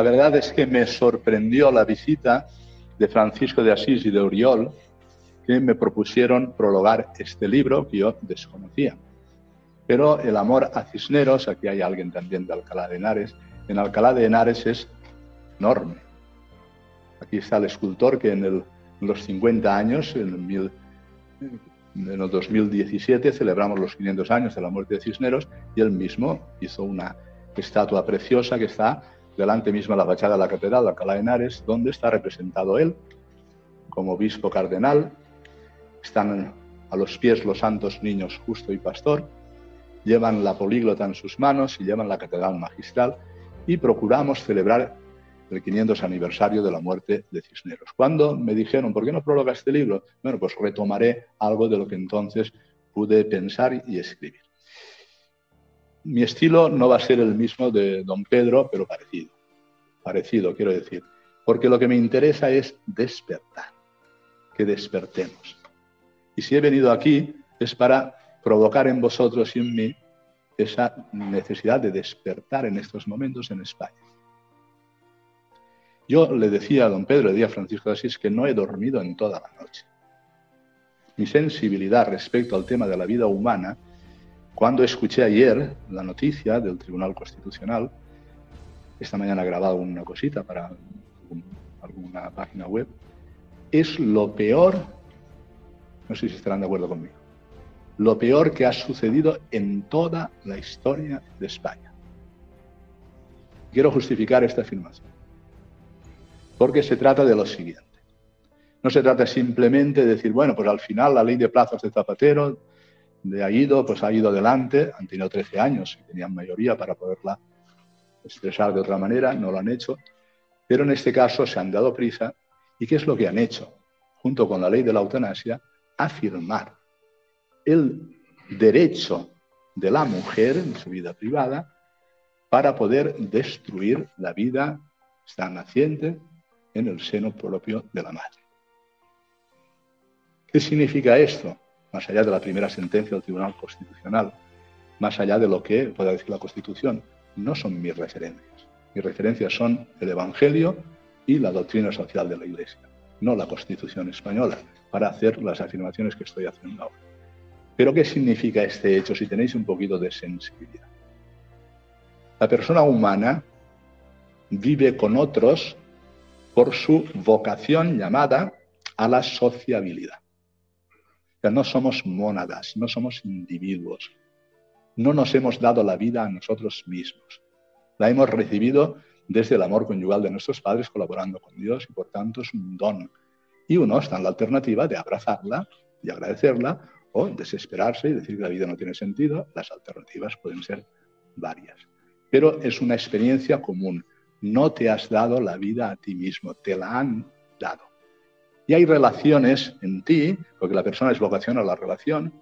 La verdad es que me sorprendió la visita de Francisco de Asís y de Oriol, que me propusieron prologar este libro que yo desconocía. Pero el amor a Cisneros, aquí hay alguien también de Alcalá de Henares, en Alcalá de Henares es enorme. Aquí está el escultor que en, los 50 años, en el, en el 2017, celebramos los 500 años de la muerte de Cisneros y él mismo hizo una estatua preciosa que está delante mismo de la fachada de la catedral de Alcalá de Henares, donde está representado él como obispo cardenal. Están a los pies los santos niños justo y pastor, llevan la políglota en sus manos y llevan la catedral magistral y procuramos celebrar el 500 aniversario de la muerte de Cisneros. Cuando me dijeron, ¿por qué no prologa este libro? Bueno, pues retomaré algo de lo que entonces pude pensar y escribir. Mi estilo no va a ser el mismo de don Pedro, pero parecido. Parecido, quiero decir. Porque lo que me interesa es despertar, que despertemos. Y si he venido aquí es para provocar en vosotros y en mí esa necesidad de despertar en estos momentos en España. Yo le decía a don Pedro, le decía a Francisco de Asís, que no he dormido en toda la noche. Mi sensibilidad respecto al tema de la vida humana cuando escuché ayer la noticia del Tribunal Constitucional, esta mañana grabado una cosita para alguna página web, es lo peor, no sé si estarán de acuerdo conmigo, lo peor que ha sucedido en toda la historia de España. Quiero justificar esta afirmación, porque se trata de lo siguiente. No se trata simplemente de decir, bueno, pues al final la ley de plazos de Zapatero de ha ido, pues ha ido adelante, han tenido 13 años y tenían mayoría para poderla expresar de otra manera, no lo han hecho, pero en este caso se han dado prisa y ¿qué es lo que han hecho? Junto con la ley de la eutanasia, afirmar el derecho de la mujer en su vida privada para poder destruir la vida está naciente en el seno propio de la madre. ¿Qué significa esto? Más allá de la primera sentencia del Tribunal Constitucional, más allá de lo que pueda decir la Constitución, no son mis referencias. Mis referencias son el Evangelio y la doctrina social de la Iglesia, no la Constitución española, para hacer las afirmaciones que estoy haciendo ahora. Pero ¿qué significa este hecho si tenéis un poquito de sensibilidad? La persona humana vive con otros por su vocación llamada a la sociabilidad no somos mónadas, no somos individuos. No nos hemos dado la vida a nosotros mismos. La hemos recibido desde el amor conyugal de nuestros padres colaborando con Dios y por tanto es un don. Y uno está en la alternativa de abrazarla y agradecerla o desesperarse y decir que la vida no tiene sentido. Las alternativas pueden ser varias. Pero es una experiencia común. No te has dado la vida a ti mismo, te la han dado. Y hay relaciones en ti, porque la persona es vocación a la relación,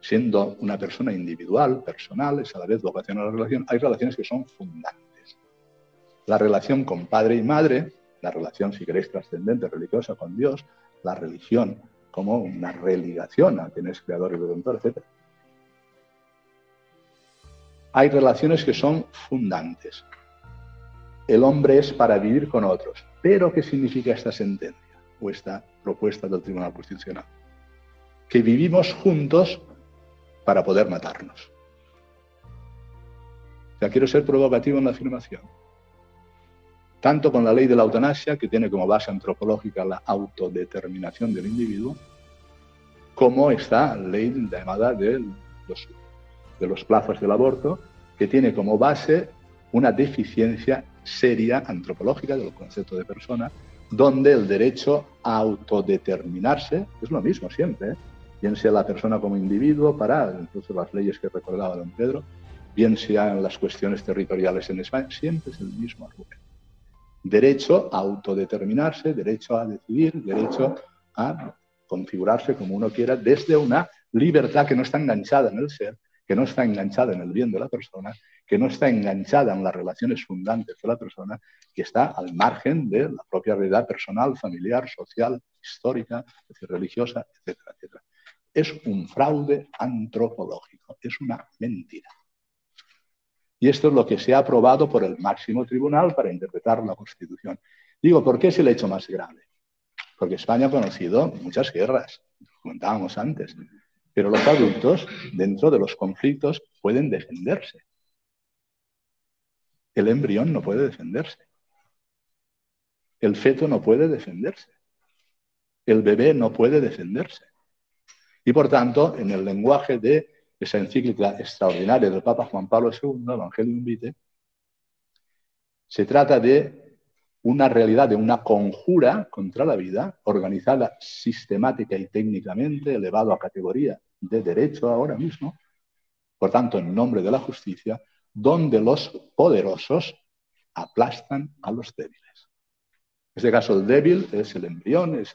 siendo una persona individual, personal, es a la vez vocación a la relación, hay relaciones que son fundantes. La relación con padre y madre, la relación, si queréis, trascendente, religiosa con Dios, la religión como una religación a quien es creador y redentor, etc. Hay relaciones que son fundantes. El hombre es para vivir con otros. Pero, ¿qué significa esta sentencia? Esta propuesta del Tribunal Constitucional. Que vivimos juntos para poder matarnos. Ya quiero ser provocativo en la afirmación. Tanto con la ley de la eutanasia, que tiene como base antropológica la autodeterminación del individuo, como esta ley llamada de los, de los plazos del aborto, que tiene como base una deficiencia seria antropológica del concepto de persona, donde el derecho a autodeterminarse es lo mismo siempre, ¿eh? bien sea la persona como individuo, para incluso las leyes que recordaba don Pedro, bien sean las cuestiones territoriales en España, siempre es el mismo argumento. Derecho a autodeterminarse, derecho a decidir, derecho a configurarse como uno quiera desde una libertad que no está enganchada en el ser, que no está enganchada en el bien de la persona, que no está enganchada en las relaciones fundantes de la persona, que está al margen de la propia realidad personal, familiar, social, histórica, religiosa, etcétera, etcétera. Es un fraude antropológico, es una mentira. Y esto es lo que se ha aprobado por el máximo tribunal para interpretar la Constitución. Digo, ¿por qué es el hecho más grave? Porque España ha conocido muchas guerras, comentábamos antes, pero los adultos, dentro de los conflictos, pueden defenderse. El embrión no puede defenderse. El feto no puede defenderse. El bebé no puede defenderse. Y por tanto, en el lenguaje de esa encíclica extraordinaria del Papa Juan Pablo II, Evangelium Vitae, se trata de una realidad, de una conjura contra la vida, organizada sistemática y técnicamente, elevado a categoría de derecho ahora mismo, por tanto, en nombre de la justicia, donde los poderosos aplastan a los débiles. En este caso, el débil es el embrión, es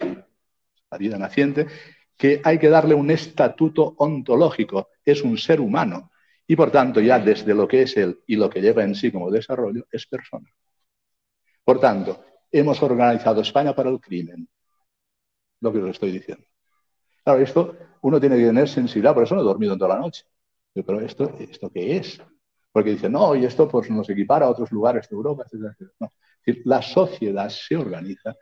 la vida naciente, que hay que darle un estatuto ontológico, es un ser humano, y por tanto ya desde lo que es él y lo que lleva en sí como desarrollo, es persona. Por tanto, hemos organizado España para el crimen, lo que os estoy diciendo. Claro, esto uno tiene que tener sensibilidad, por eso no he dormido toda la noche. Pero esto, ¿esto qué es? Porque dice, no, y esto pues, nos equipara a otros lugares de Europa, etc. No. la sociedad se organiza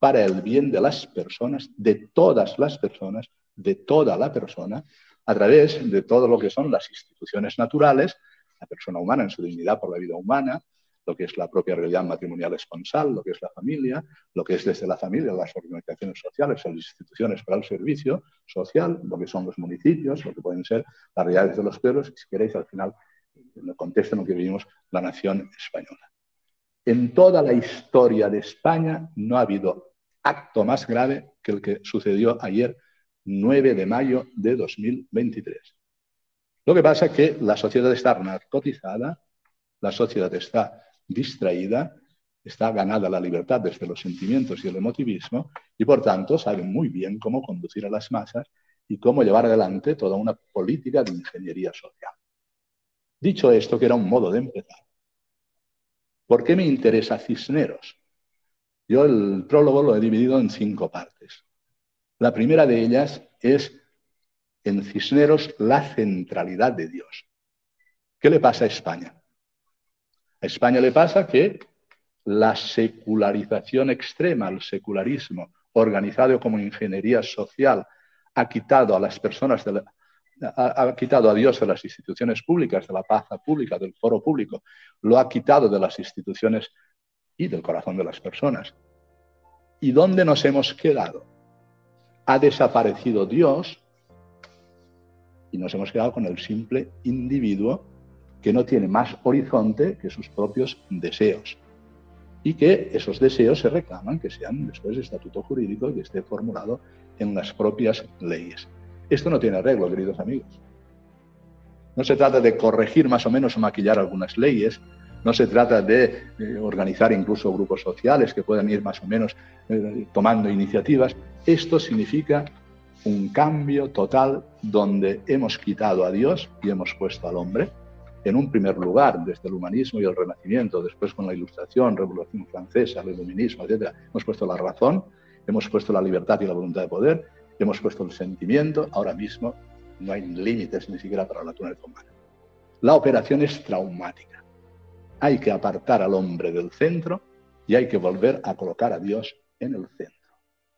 para el bien de las personas, de todas las personas, de toda la persona, a través de todo lo que son las instituciones naturales, la persona humana en su dignidad por la vida humana, lo que es la propia realidad matrimonial esponsal, lo que es la familia, lo que es desde la familia las organizaciones sociales, las instituciones para el servicio social, lo que son los municipios, lo que pueden ser las realidades de los pueblos, si queréis al final, en el contexto en el que vivimos, la nación española. En toda la historia de España no ha habido acto más grave que el que sucedió ayer, 9 de mayo de 2023. Lo que pasa es que la sociedad está narcotizada, la sociedad está distraída, está ganada la libertad desde los sentimientos y el emotivismo y por tanto sabe muy bien cómo conducir a las masas y cómo llevar adelante toda una política de ingeniería social. Dicho esto, que era un modo de empezar, ¿Por qué me interesa Cisneros? Yo el prólogo lo he dividido en cinco partes. La primera de ellas es en Cisneros la centralidad de Dios. ¿Qué le pasa a España? A España le pasa que la secularización extrema, el secularismo organizado como ingeniería social, ha quitado a las personas ha, quitado a Dios de las instituciones públicas, de la paz pública, del foro público, lo ha quitado de las instituciones y del corazón de las personas. ¿Y dónde nos hemos quedado? Ha desaparecido Dios y nos hemos quedado con el simple individuo que no tiene más horizonte que sus propios deseos y que esos deseos se reclaman que sean después de estatuto jurídico que esté formulado en las propias leyes. Esto no tiene arreglo, queridos amigos. No se trata de corregir más o menos o maquillar algunas leyes, no se trata de eh, organizar incluso grupos sociales que puedan ir más o menos eh, tomando iniciativas. Esto significa un cambio total donde hemos quitado a Dios y hemos puesto al hombre en un primer lugar desde el humanismo y el renacimiento, después con la ilustración, revolución francesa, el iluminismo, etc. Hemos puesto la razón, hemos puesto la libertad y la voluntad de poder hemos puesto el sentimiento, ahora mismo no hay límites ni siquiera para la naturaleza humana. La operación es traumática. Hay que apartar al hombre del centro y hay que volver a colocar a Dios en el centro.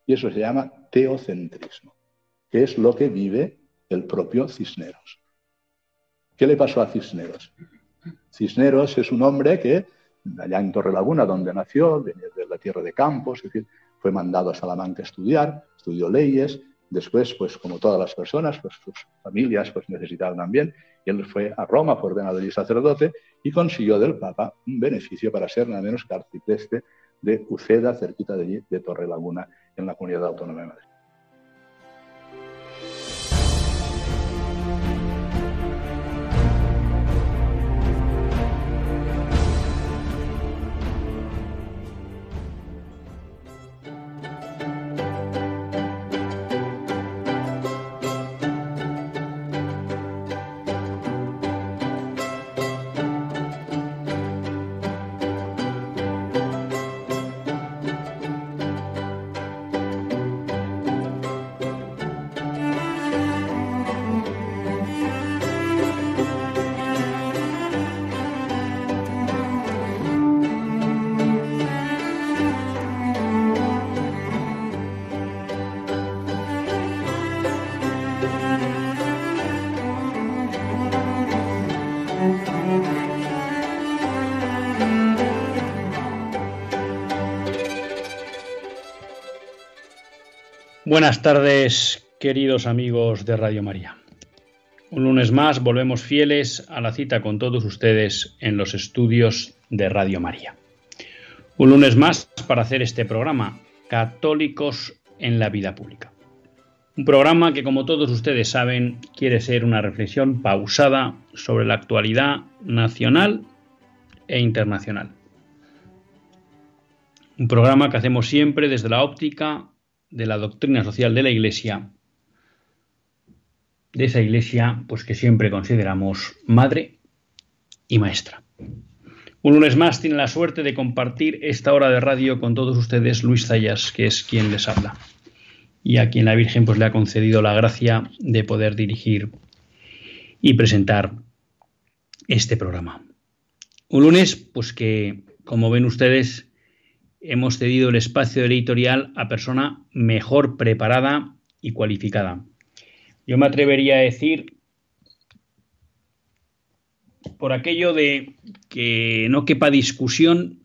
Y eso se llama teocentrismo, que es lo que vive el propio Cisneros. ¿Qué le pasó a Cisneros? Cisneros es un hombre que, allá en Torrelaguna, donde nació, venía de la tierra de Campos, es decir, fue mandado a Salamanca a estudiar, estudió leyes, Después, pues como todas las personas, pues sus familias pues necesitaban también Y él fue a Roma, fue ordenado allí sacerdote y consiguió del Papa un beneficio para ser nada menos que de Uceda, cerquita de allí, de Torre Laguna, en la comunidad autónoma de Madrid. Buenas tardes, queridos amigos de Radio María. Un lunes más volvemos fieles a la cita con todos ustedes en los estudios de Radio María. Un lunes más para hacer este programa, Católicos en la Vida Pública. Un programa que, como todos ustedes saben, quiere ser una reflexión pausada sobre la actualidad nacional e internacional. Un programa que hacemos siempre desde la óptica de la doctrina social de la Iglesia, de esa Iglesia pues que siempre consideramos madre y maestra. Un lunes más tiene la suerte de compartir esta hora de radio con todos ustedes Luis Zayas, que es quien les habla, y a quien la Virgen pues le ha concedido la gracia de poder dirigir y presentar este programa. Un lunes pues que como ven ustedes hemos cedido el espacio editorial a persona mejor preparada y cualificada. Yo me atrevería a decir, por aquello de que no quepa discusión,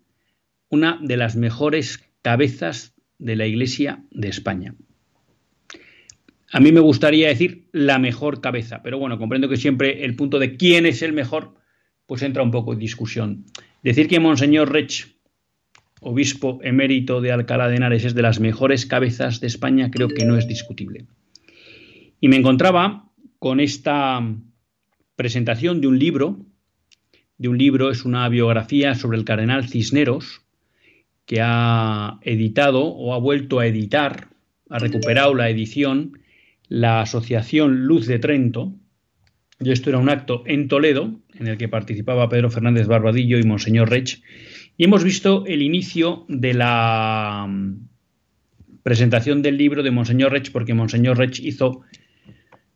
una de las mejores cabezas de la Iglesia de España. A mí me gustaría decir la mejor cabeza, pero bueno, comprendo que siempre el punto de quién es el mejor, pues entra un poco en discusión. Decir que Monseñor Rech obispo emérito de Alcalá de Henares, es de las mejores cabezas de España, creo que no es discutible. Y me encontraba con esta presentación de un libro, de un libro, es una biografía sobre el cardenal Cisneros, que ha editado o ha vuelto a editar, ha recuperado la edición, la Asociación Luz de Trento, y esto era un acto en Toledo, en el que participaba Pedro Fernández Barbadillo y Monseñor Rech, y hemos visto el inicio de la mm, presentación del libro de Monseñor Rech, porque Monseñor Rech hizo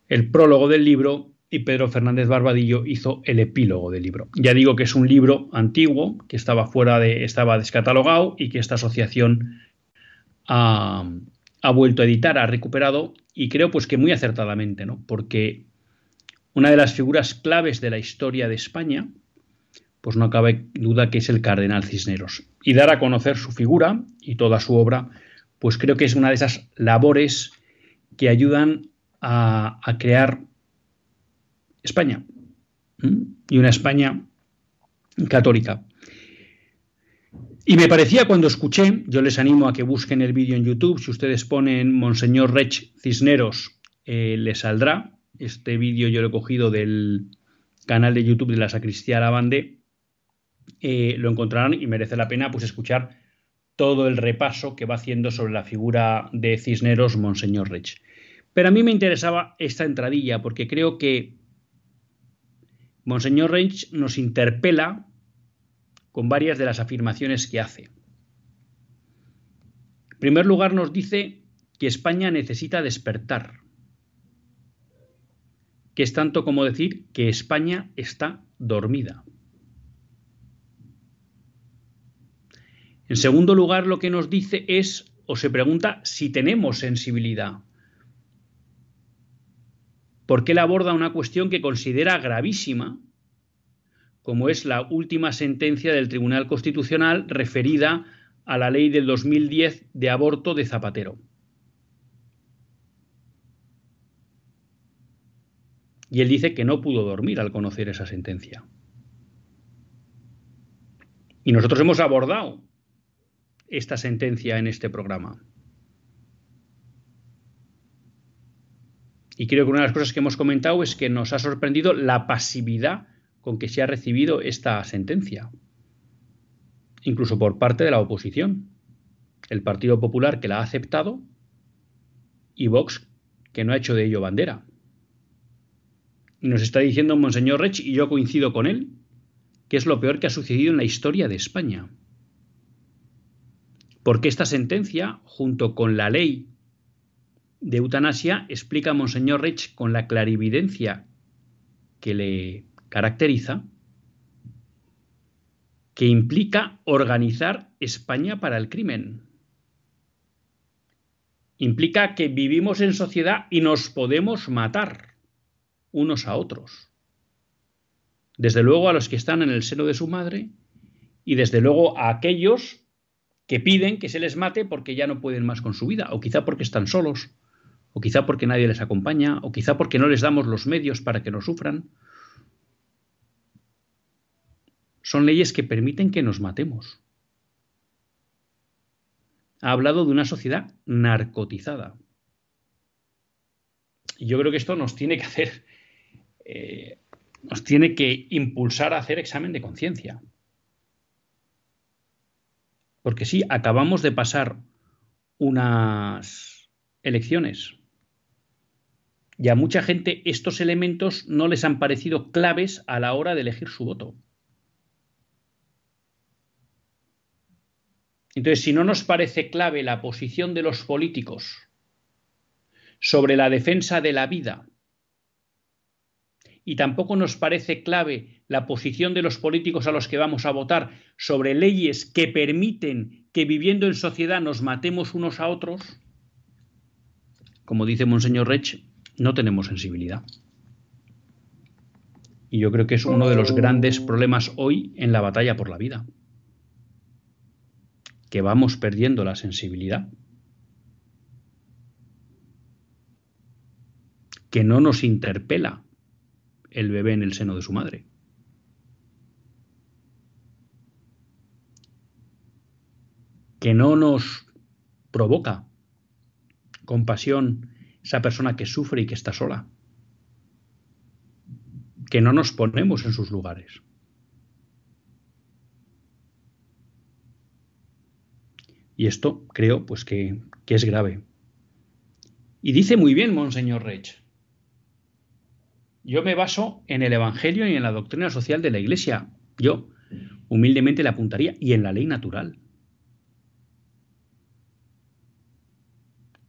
el prólogo del libro y Pedro Fernández Barbadillo hizo el epílogo del libro. Ya digo que es un libro antiguo, que estaba fuera de, estaba descatalogado y que esta asociación ha, ha vuelto a editar, ha recuperado y creo pues que muy acertadamente, ¿no? Porque una de las figuras claves de la historia de España, pues no cabe duda que es el cardenal Cisneros. Y dar a conocer su figura y toda su obra, pues creo que es una de esas labores que ayudan a, crear España. Y una España católica. Y me parecía cuando escuché, yo les animo a que busquen el vídeo en YouTube, si ustedes ponen Monseñor Rech Cisneros, eh, les saldrá. Este vídeo yo lo he cogido del canal de YouTube de la Sacristía Lavande eh, lo encontrarán y merece la pena pues escuchar todo el repaso que va haciendo sobre la figura de Cisneros Monseñor Rech. Pero a mí me interesaba esta entradilla porque creo que Monseñor Rech nos interpela con varias de las afirmaciones que hace. En primer lugar nos dice que España necesita despertar, que es tanto como decir que España está dormida. En segundo lugar, lo que nos dice es, o se pregunta, si tenemos sensibilidad. Porque él aborda una cuestión que considera gravísima, como es la última sentencia del Tribunal Constitucional referida a la ley del 2010 de aborto de Zapatero. Y él dice que no pudo dormir al conocer esa sentencia. Y nosotros hemos abordado esta sentencia en este programa. Y creo que una de las cosas que hemos comentado es que nos ha sorprendido la pasividad con que se ha recibido esta sentencia, incluso por parte de la oposición. El Partido Popular que la ha aceptado y Vox que no ha hecho de ello bandera. Y nos está diciendo Monseñor Rech, y yo coincido con él, que es lo peor que ha sucedido en la historia de España. Porque esta sentencia, junto con la ley de eutanasia, explica Monseñor Rech con la clarividencia que le caracteriza, que implica organizar España para el crimen. Implica que vivimos en sociedad y nos podemos matar unos a otros. Desde luego a los que están en el seno de su madre y desde luego a aquellos que piden que se les mate porque ya no pueden más con su vida, o quizá porque están solos, o quizá porque nadie les acompaña, o quizá porque no les damos los medios para que no sufran. Son leyes que permiten que nos matemos ha hablado de una sociedad narcotizada. Y yo creo que esto nos tiene que hacer, eh, nos tiene que impulsar a hacer examen de conciencia. Porque sí, acabamos de pasar unas elecciones y a mucha gente estos elementos no les han parecido claves a la hora de elegir su voto. Entonces, si no nos parece clave la posición de los políticos sobre la defensa de la vida, y tampoco nos parece clave la posición de los políticos a los que vamos a votar sobre leyes que permiten que viviendo en sociedad nos matemos unos a otros, como dice Monseñor Rech, no tenemos sensibilidad. Y yo creo que es uno de los grandes problemas hoy en la batalla por la vida. Que vamos perdiendo la sensibilidad, que no nos interpela el bebé en el seno de su madre. que no nos provoca compasión esa persona que sufre y que está sola, que no nos ponemos en sus lugares. Y esto creo pues que, es grave. Y dice muy bien Monseñor Rech. Yo me baso en el Evangelio y en la doctrina social de la Iglesia. Yo humildemente le apuntaría y en la ley natural.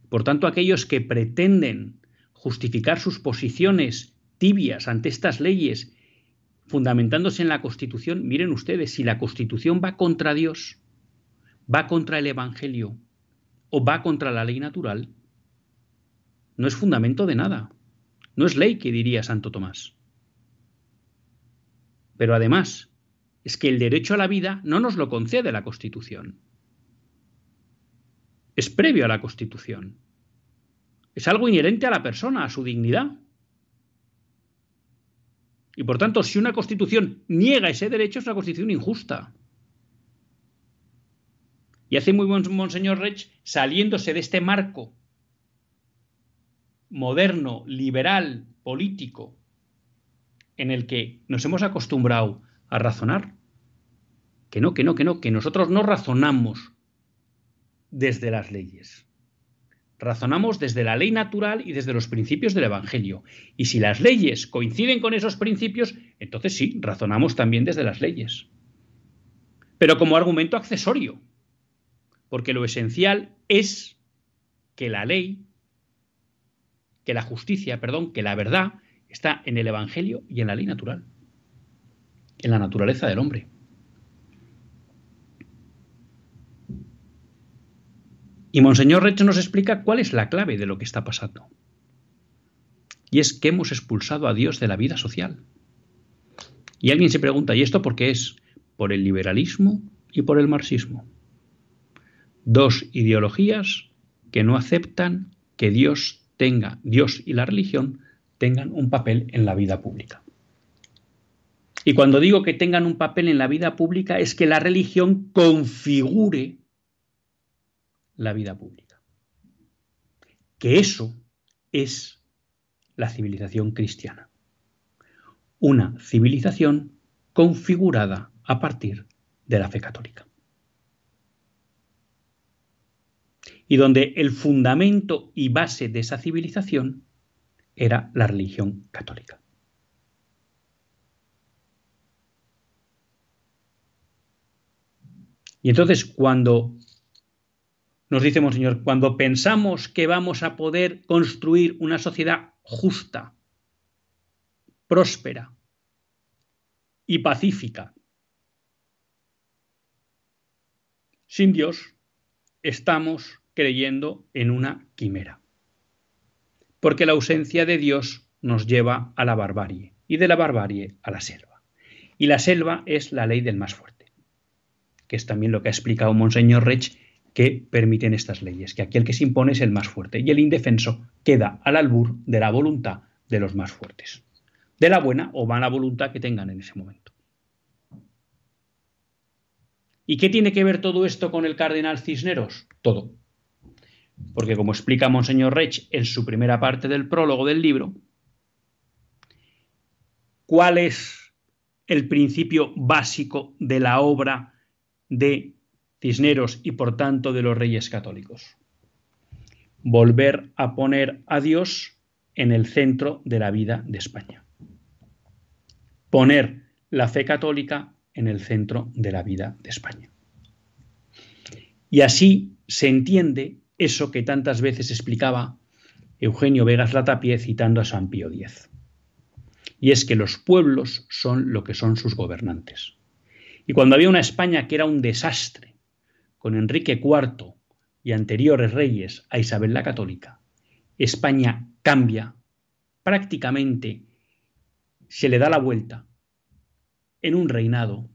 Por tanto, aquellos que pretenden justificar sus posiciones tibias ante estas leyes, fundamentándose en la Constitución, miren ustedes, si la Constitución va contra Dios, va contra el Evangelio o va contra la ley natural, no es fundamento de nada. No es ley que diría Santo Tomás. Pero además, es que el derecho a la vida no nos lo concede la Constitución. Es previo a la Constitución. Es algo inherente a la persona, a su dignidad. Y por tanto, si una Constitución niega ese derecho, es una Constitución injusta. Y hace muy buen Monseñor Rech saliéndose de este marco moderno, liberal, político, en el que nos hemos acostumbrado a razonar. Que no, que no, que no, que nosotros no razonamos desde las leyes. Razonamos desde la ley natural y desde los principios del Evangelio. Y si las leyes coinciden con esos principios, entonces sí, razonamos también desde las leyes. Pero como argumento accesorio porque lo esencial es que la ley, que la justicia, perdón, que la verdad está en el Evangelio y en la ley natural, en la naturaleza del hombre. Y Monseñor Recho nos explica cuál es la clave de lo que está pasando. Y es que hemos expulsado a Dios de la vida social. Y alguien se pregunta, ¿y esto por qué es? Por el liberalismo y por el marxismo dos ideologías que no aceptan que Dios tenga, Dios y la religión tengan un papel en la vida pública. Y cuando digo que tengan un papel en la vida pública es que la religión configure la vida pública. Que eso es la civilización cristiana. Una civilización configurada a partir de la fe católica. Y donde el fundamento y base de esa civilización era la religión católica. Y entonces cuando nos dice Monseñor, cuando pensamos que vamos a poder construir una sociedad justa, próspera y pacífica, sin Dios, estamos creyendo en una quimera. Porque la ausencia de Dios nos lleva a la barbarie y de la barbarie a la selva. Y la selva es la ley del más fuerte que es también lo que ha explicado Monseñor Rech, que permiten estas leyes, que aquel que se impone es el más fuerte y el indefenso queda al albur de la voluntad de los más fuertes, de la buena o mala voluntad que tengan en ese momento. ¿Y qué tiene que ver todo esto con el cardenal Cisneros? Todo. Porque como explica Monseñor Rech en su primera parte del prólogo del libro, ¿cuál es el principio básico de la obra de Cisneros y por tanto de los reyes católicos. Volver a poner a Dios en el centro de la vida de España. Poner la fe católica en el centro de la vida de España. Y así se entiende eso que tantas veces explicaba Eugenio Vegas Latapie citando a San Pío X. Y es que los pueblos son lo que son sus gobernantes. Y cuando había una España que era un desastre, con Enrique IV y anteriores reyes a Isabel la Católica, España cambia, prácticamente se le da la vuelta en un reinado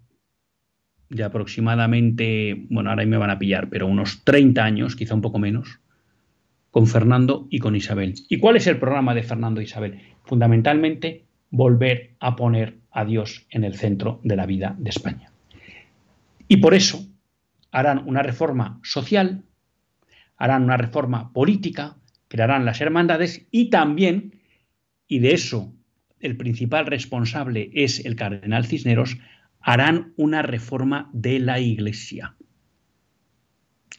de aproximadamente, bueno, ahora me van a pillar, pero unos 30 años, quizá un poco menos, con Fernando y con Isabel. ¿Y cuál es el programa de Fernando e Isabel? Fundamentalmente, volver a poner a Dios en el centro de la vida de España. Y por eso harán una reforma social, harán una reforma política, crearán las hermandades y también, y de eso el principal responsable es el cardenal Cisneros, harán una reforma de la Iglesia,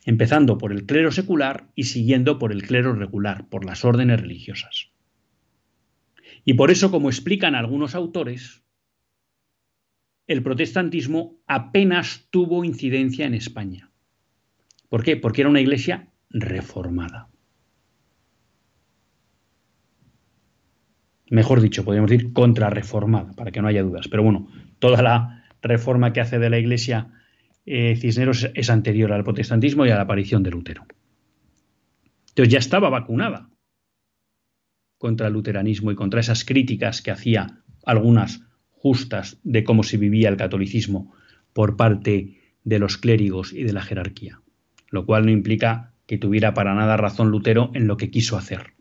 empezando por el clero secular y siguiendo por el clero regular, por las órdenes religiosas. Y por eso, como explican algunos autores, el protestantismo apenas tuvo incidencia en España. ¿Por qué? Porque era una iglesia reformada. Mejor dicho, podríamos decir contrarreformada, para que no haya dudas. Pero bueno, toda la reforma que hace de la iglesia eh, Cisneros es anterior al protestantismo y a la aparición de Lutero. Entonces ya estaba vacunada contra el luteranismo y contra esas críticas que hacía algunas justas de cómo se vivía el catolicismo por parte de los clérigos y de la jerarquía, lo cual no implica que tuviera para nada razón Lutero en lo que quiso hacer.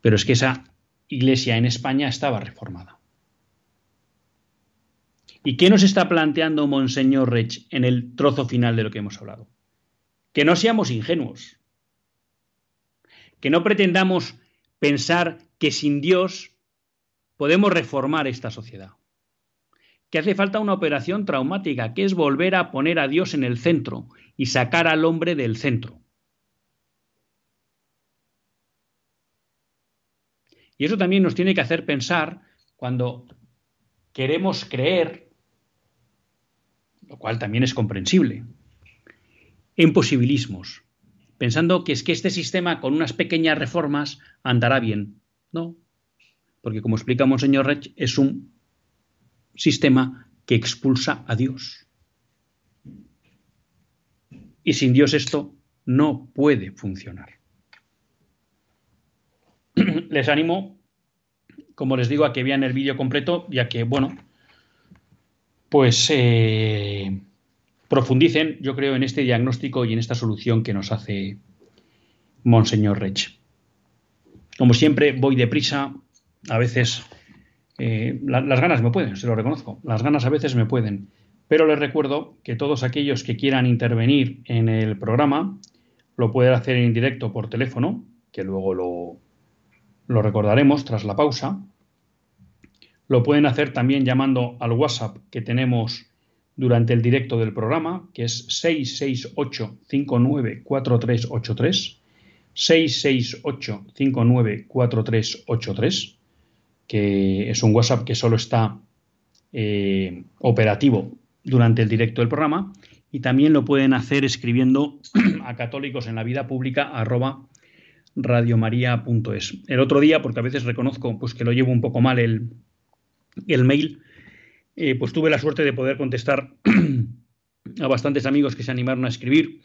Pero es que esa iglesia en España estaba reformada. ¿Y qué nos está planteando Monseñor Rech en el trozo final de lo que hemos hablado? Que no seamos ingenuos, que no pretendamos pensar que sin Dios podemos reformar esta sociedad. Que hace falta una operación traumática, que es volver a poner a Dios en el centro y sacar al hombre del centro. Y eso también nos tiene que hacer pensar cuando queremos creer, lo cual también es comprensible, en posibilismos, pensando que es que este sistema con unas pequeñas reformas andará bien. No, porque como explica Monseñor Rech, es un sistema que expulsa a Dios. Y sin Dios esto no puede funcionar. Les animo, como les digo, a que vean el vídeo completo, ya que, bueno, pues eh, profundicen, yo creo, en este diagnóstico y en esta solución que nos hace Monseñor Rech. Como siempre, voy deprisa a veces eh, las ganas me pueden, se lo reconozco, las ganas a veces me pueden. Pero les recuerdo que todos aquellos que quieran intervenir en el programa lo pueden hacer en directo por teléfono, que luego lo, lo recordaremos tras la pausa. Lo pueden hacer también llamando al WhatsApp que tenemos durante el directo del programa, que es 668-594383, 668-594383, que es un WhatsApp que solo está eh, operativo durante el directo del programa, y también lo pueden hacer escribiendo a católicos en la vida pública arroba radiomaria.es. El otro día, porque a veces reconozco pues, que lo llevo un poco mal el, el mail, eh, pues tuve la suerte de poder contestar a bastantes amigos que se animaron a escribir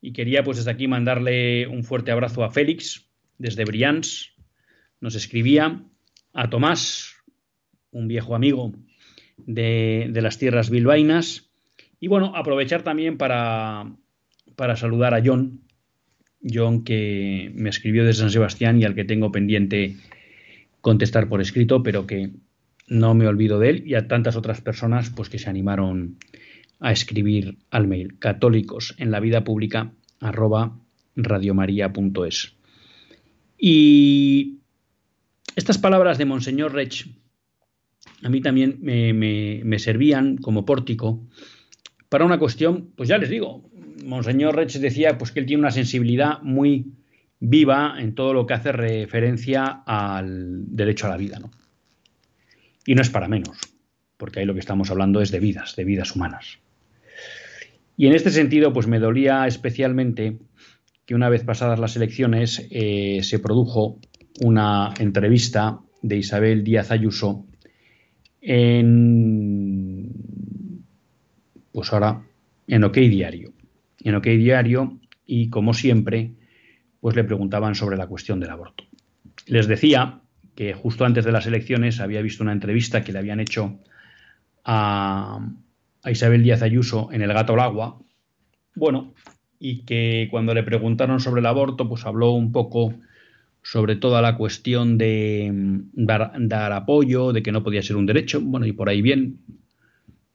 y quería pues desde aquí mandarle un fuerte abrazo a Félix desde Brians, nos escribía, a Tomás, un viejo amigo de, de las tierras bilbainas, y bueno, aprovechar también para, para saludar a John, John que me escribió desde San Sebastián y al que tengo pendiente contestar por escrito, pero que no me olvido de él y a tantas otras personas pues que se animaron a escribir al mail católicos en la vida pública arroba radiomaria.es. Y estas palabras de Monseñor Rech a mí también me, servían como pórtico para una cuestión, pues ya les digo, Monseñor Rech decía pues que él tiene una sensibilidad muy viva en todo lo que hace referencia al derecho a la vida, ¿no? Y no es para menos, porque ahí lo que estamos hablando es de vidas, de vidas humanas. Y en este sentido, pues me dolía especialmente que una vez pasadas las elecciones eh, se produjo una entrevista de Isabel Díaz Ayuso en, pues ahora, en OK Diario. En OK Diario y como siempre, pues le preguntaban sobre la cuestión del aborto. Les decía que justo antes de las elecciones había visto una entrevista que le habían hecho a, Isabel Díaz Ayuso en El Gato al Agua. Bueno, y que cuando le preguntaron sobre el aborto, pues habló un poco sobre toda la cuestión de mm, dar, dar, apoyo, de que no podía ser un derecho, bueno, y por ahí bien.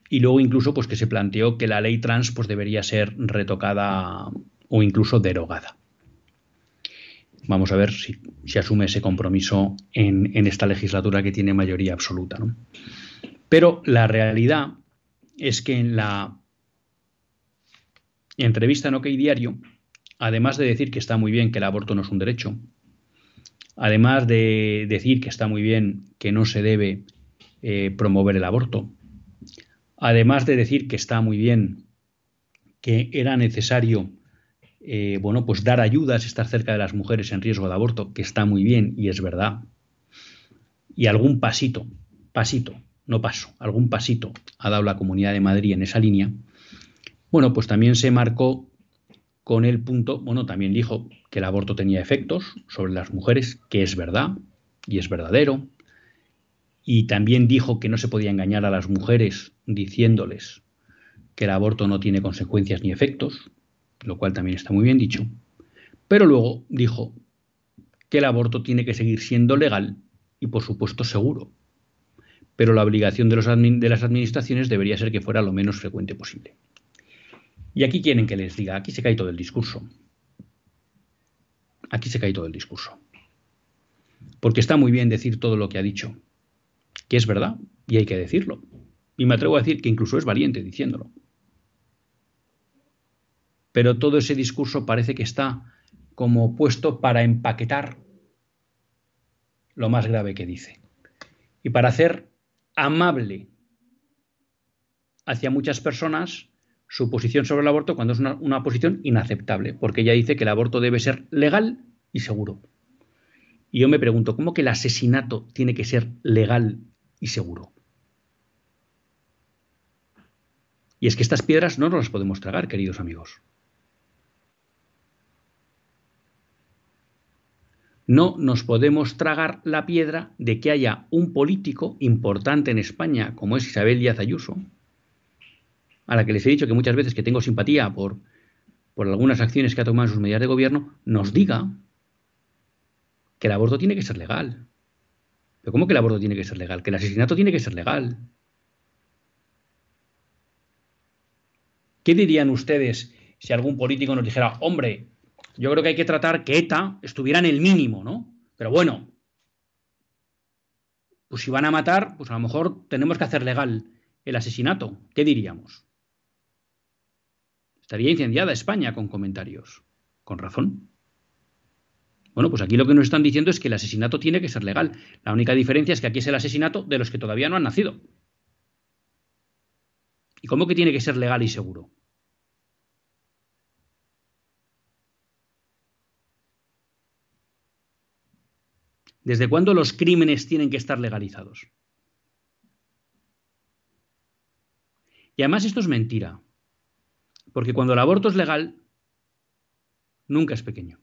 Y luego incluso pues que se planteó que la ley trans pues debería ser retocada o incluso derogada. Vamos a ver si, asume ese compromiso en, esta legislatura que tiene mayoría absoluta. Pero la realidad es que en la entrevista en OK Diario, además de decir que está muy bien que el aborto no es un derecho, además de decir que está muy bien que no se debe eh, promover el aborto, además de decir que está muy bien que era necesario eh, bueno, pues dar ayudas, estar cerca de las mujeres en riesgo de aborto, que está muy bien y es verdad. Y algún pasito, pasito, no paso, algún pasito ha dado la Comunidad de Madrid en esa línea. Bueno, pues también se marcó con el punto, bueno, también dijo que el aborto tenía efectos sobre las mujeres, que es verdad y es verdadero. Y también dijo que no se podía engañar a las mujeres diciéndoles que el aborto no tiene consecuencias ni efectos, lo cual también está muy bien dicho, pero luego dijo que el aborto tiene que seguir siendo legal y por supuesto seguro, pero la obligación de, los de las administraciones debería ser que fuera lo menos frecuente posible. Y aquí quieren que les diga, aquí se cae todo el discurso. Aquí se cae todo el discurso. Porque está muy bien decir todo lo que ha dicho, que es verdad, y hay que decirlo. Y me atrevo a decir que incluso es valiente diciéndolo pero todo ese discurso parece que está como puesto para empaquetar lo más grave que dice y para hacer amable hacia muchas personas su posición sobre el aborto cuando es una, posición inaceptable, porque ella dice que el aborto debe ser legal y seguro. Y yo me pregunto, ¿cómo que el asesinato tiene que ser legal y seguro? Y es que estas piedras no nos las podemos tragar, queridos amigos. No nos podemos tragar la piedra de que haya un político importante en España como es Isabel Díaz Ayuso, a la que les he dicho que muchas veces que tengo simpatía por, por algunas acciones que ha tomado en sus medidas de gobierno, nos diga que el aborto tiene que ser legal. ¿Pero cómo que el aborto tiene que ser legal? Que el asesinato tiene que ser legal. ¿Qué dirían ustedes si algún político nos dijera, hombre, yo creo que hay que tratar que ETA estuviera en el mínimo, ¿no? Pero bueno, pues si van a matar, pues a lo mejor tenemos que hacer legal el asesinato. ¿Qué diríamos? Estaría incendiada España con comentarios. Con razón. Bueno, pues aquí lo que nos están diciendo es que el asesinato tiene que ser legal. La única diferencia es que aquí es el asesinato de los que todavía no han nacido. ¿Y cómo que tiene que ser legal y seguro? ¿Desde cuándo los crímenes tienen que estar legalizados? Y además esto es mentira, porque cuando el aborto es legal, nunca es pequeño.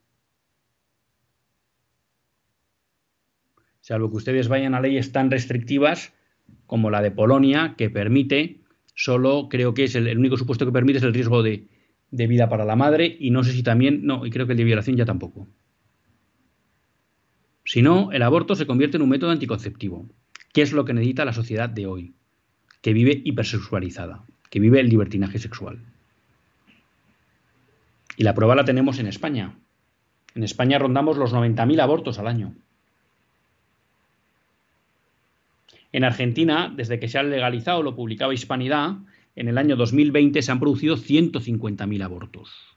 Salvo que ustedes vayan a leyes tan restrictivas como la de Polonia, que permite, solo creo que es el, único supuesto que permite es el riesgo de, de vida para la madre, y no sé si también, no, y creo que el de violación ya tampoco. Si no, el aborto se convierte en un método anticonceptivo, que es lo que necesita la sociedad de hoy, que vive hipersexualizada, que vive el libertinaje sexual. Y la prueba la tenemos en España. En España rondamos los 90.000 abortos al año. En Argentina, desde que se ha legalizado, lo publicaba Hispanidad, en el año 2020 se han producido 150.000 abortos.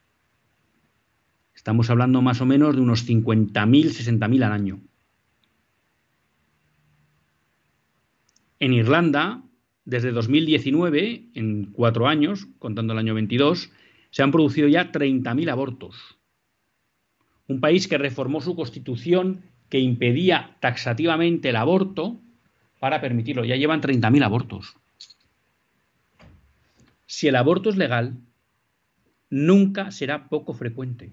Estamos hablando más o menos de unos 50.000, 60.000 al año. En Irlanda, desde 2019, en cuatro años, contando el año 22, se han producido ya 30.000 abortos. Un país que reformó su constitución que impedía taxativamente el aborto para permitirlo. Ya llevan 30.000 abortos. Si el aborto es legal, nunca será poco frecuente.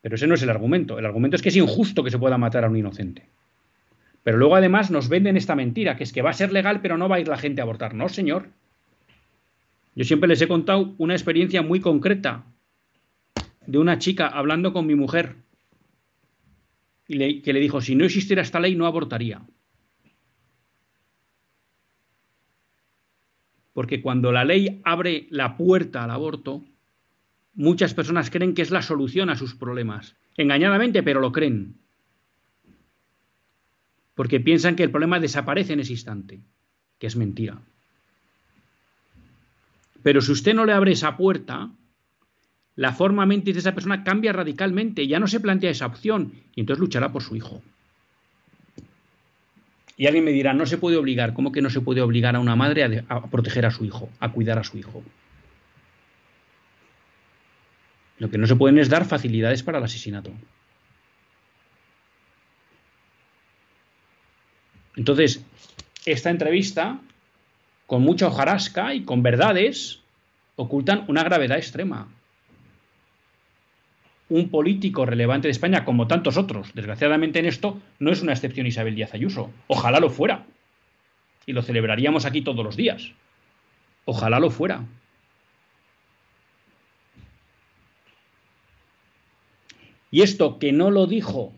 Pero ese no es el argumento. El argumento es que es injusto que se pueda matar a un inocente. Pero luego además nos venden esta mentira, que es que va a ser legal pero no va a ir la gente a abortar. No, señor. Yo siempre les he contado una experiencia muy concreta de una chica hablando con mi mujer y que le dijo, si no existiera esta ley no abortaría. Porque cuando la ley abre la puerta al aborto, muchas personas creen que es la solución a sus problemas. Engañadamente, pero lo creen. Porque piensan que el problema desaparece en ese instante, que es mentira. Pero si usted no le abre esa puerta, la forma mentis de esa persona cambia radicalmente, ya no se plantea esa opción y entonces luchará por su hijo. Y alguien me dirá, no se puede obligar, ¿cómo que no se puede obligar a una madre a, a proteger a su hijo, a cuidar a su hijo? Lo que no se pueden es dar facilidades para el asesinato. Entonces, esta entrevista, con mucha hojarasca y con verdades, ocultan una gravedad extrema. Un político relevante de España, como tantos otros, desgraciadamente en esto, no es una excepción Isabel Díaz Ayuso. Ojalá lo fuera. Y lo celebraríamos aquí todos los días. Ojalá lo fuera. Y esto que no lo dijo,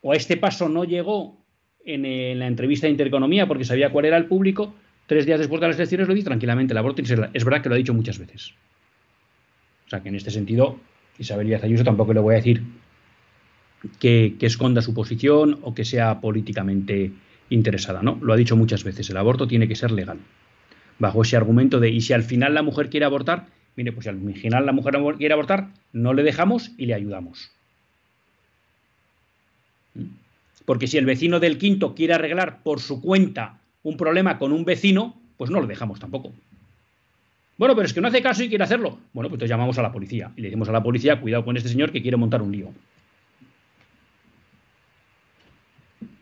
o a este paso no llegó en, la entrevista de Intereconomía porque sabía cuál era el público, tres días después de las elecciones lo dice tranquilamente. El aborto es verdad que lo ha dicho muchas veces. O sea que en este sentido, Isabel Díaz Ayuso tampoco le voy a decir que, que esconda su posición o que sea políticamente interesada. No, lo ha dicho muchas veces. El aborto tiene que ser legal. Bajo ese argumento de, y si al final la mujer quiere abortar, mire, pues si al final la mujer quiere abortar, no le dejamos y le ayudamos. Porque si el vecino del quinto quiere arreglar por su cuenta un problema con un vecino, pues no lo dejamos tampoco. Bueno, pero es que no hace caso y quiere hacerlo. Bueno, pues entonces llamamos a la policía y le decimos a la policía, cuidado con este señor que quiere montar un lío.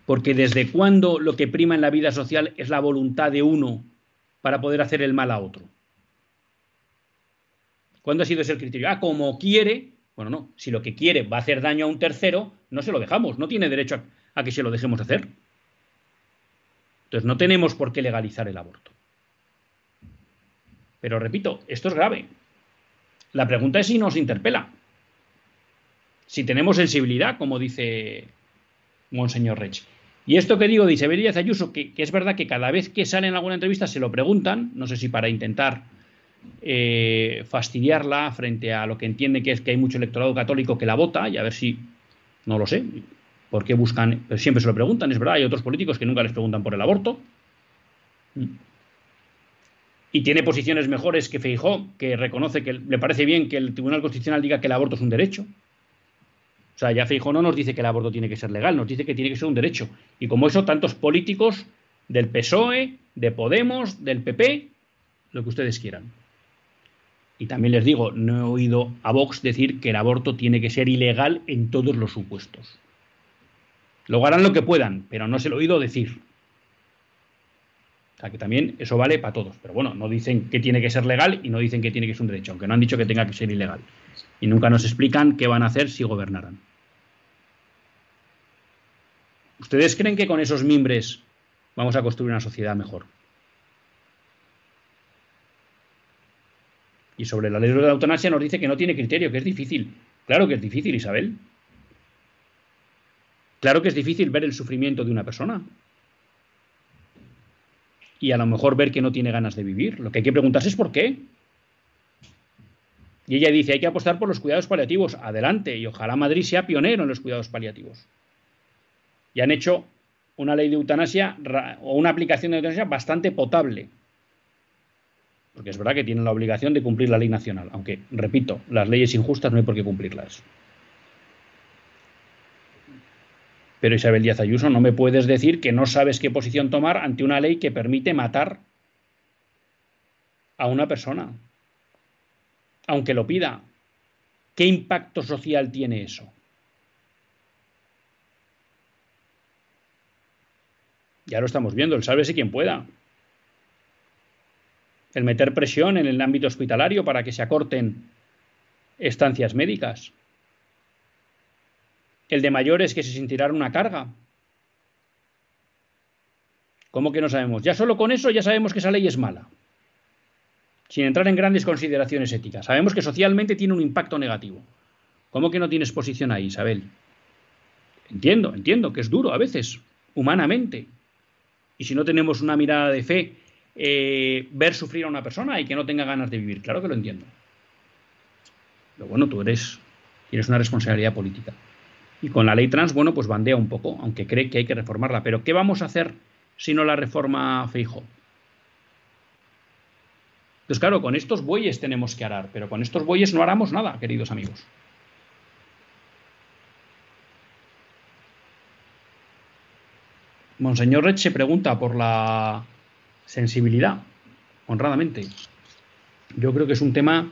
Porque desde cuándo lo que prima en la vida social es la voluntad de uno para poder hacer el mal a otro. ¿Cuándo ha sido ese el criterio? Ah, como quiere, bueno, no, si lo que quiere va a hacer daño a un tercero, no se lo dejamos, no tiene derecho a, que se lo dejemos hacer. Entonces no tenemos por qué legalizar el aborto. Pero repito, esto es grave. La pregunta es si nos interpela. Si tenemos sensibilidad, como dice Monseñor Rech. Y esto que digo de Isabel Díaz Ayuso, que, es verdad que cada vez que sale en alguna entrevista se lo preguntan, no sé si para intentar eh, fastidiarla frente a lo que entiende que es que hay mucho electorado católico que la vota, y a ver si, no lo sé, por qué buscan, pero siempre se lo preguntan, es verdad, hay otros políticos que nunca les preguntan por el aborto. Y tiene posiciones mejores que Feijó, que reconoce que le parece bien que el Tribunal Constitucional diga que el aborto es un derecho. O sea, ya Feijó no nos dice que el aborto tiene que ser legal, nos dice que tiene que ser un derecho. Y como eso, tantos políticos del PSOE, de Podemos, del PP, lo que ustedes quieran. Y también les digo, no he oído a Vox decir que el aborto tiene que ser ilegal en todos los supuestos. Luego harán lo que puedan, pero no se lo he oído decir. O sea, que también eso vale para todos. Pero bueno, no dicen que tiene que ser legal y no dicen que tiene que ser un derecho, aunque no han dicho que tenga que ser ilegal. Y nunca nos explican qué van a hacer si gobernaran. ¿Ustedes creen que con esos mimbres vamos a construir una sociedad mejor? Y sobre la ley de la eutanasia nos dice que no tiene criterio, que es difícil. Claro que es difícil, Isabel. Claro que es difícil ver el sufrimiento de una persona y a lo mejor ver que no tiene ganas de vivir. Lo que hay que preguntarse es por qué. Y ella dice, hay que apostar por los cuidados paliativos. Adelante, y ojalá Madrid sea pionero en los cuidados paliativos. Y han hecho una ley de eutanasia o una aplicación de eutanasia bastante potable. Porque es verdad que tienen la obligación de cumplir la ley nacional. Aunque, repito, las leyes injustas no hay por qué cumplirlas. Pero Isabel Díaz Ayuso, no me puedes decir que no sabes qué posición tomar ante una ley que permite matar a una persona, aunque lo pida. ¿Qué impacto social tiene eso? Ya lo estamos viendo, el sálvese quien pueda. El meter presión en el ámbito hospitalario para que se acorten estancias médicas el de mayores que se sentirán una carga. ¿Cómo que no sabemos? Ya solo con eso ya sabemos que esa ley es mala. Sin entrar en grandes consideraciones éticas. Sabemos que socialmente tiene un impacto negativo. ¿Cómo que no tienes posición ahí, Isabel? Entiendo, entiendo que es duro a veces, humanamente. Y si no tenemos una mirada de fe, eh, ver sufrir a una persona y que no tenga ganas de vivir. Claro que lo entiendo. Pero bueno, tú eres, tienes una responsabilidad política. Y con la ley trans, bueno, pues bandea un poco, aunque cree que hay que reformarla. Pero ¿qué vamos a hacer si no la reforma Feijo? Pues claro, con estos bueyes tenemos que arar, pero con estos bueyes no haramos nada, queridos amigos. Monseñor Red se pregunta por la sensibilidad, honradamente. Yo creo que es un tema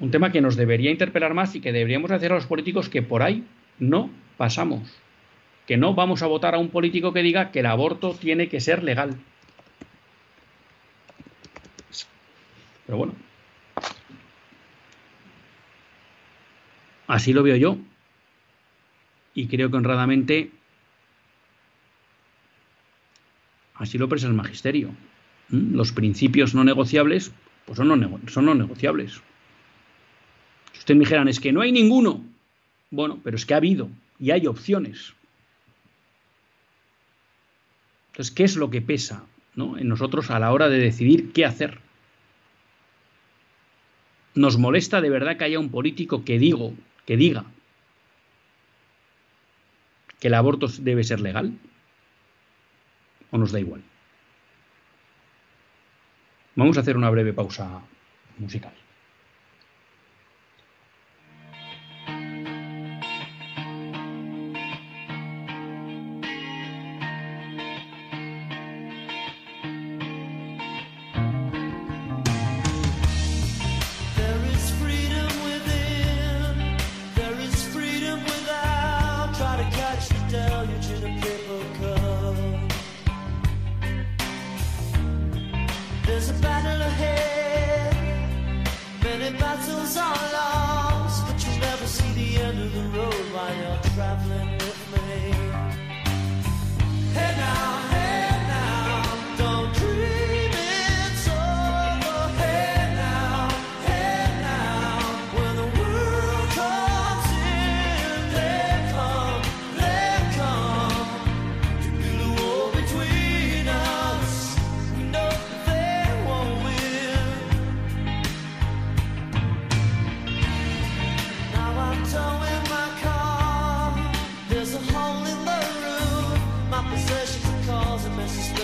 un tema que nos debería interpelar más y que deberíamos hacer a los políticos que por ahí no pasamos. Que no vamos a votar a un político que diga que el aborto tiene que ser legal. Pero bueno. Así lo veo yo. Y creo que honradamente así lo presa el magisterio. ¿Mm? Los principios no negociables, pues son no, no negociables ustedes me dijeran, es que no hay ninguno. Bueno, pero es que ha habido y hay opciones. Entonces, ¿qué es lo que pesa en nosotros a la hora de decidir qué hacer? ¿Nos molesta de verdad que haya un político que digo, que diga que el aborto debe ser legal? ¿O nos da igual? Vamos a hacer una breve pausa musical.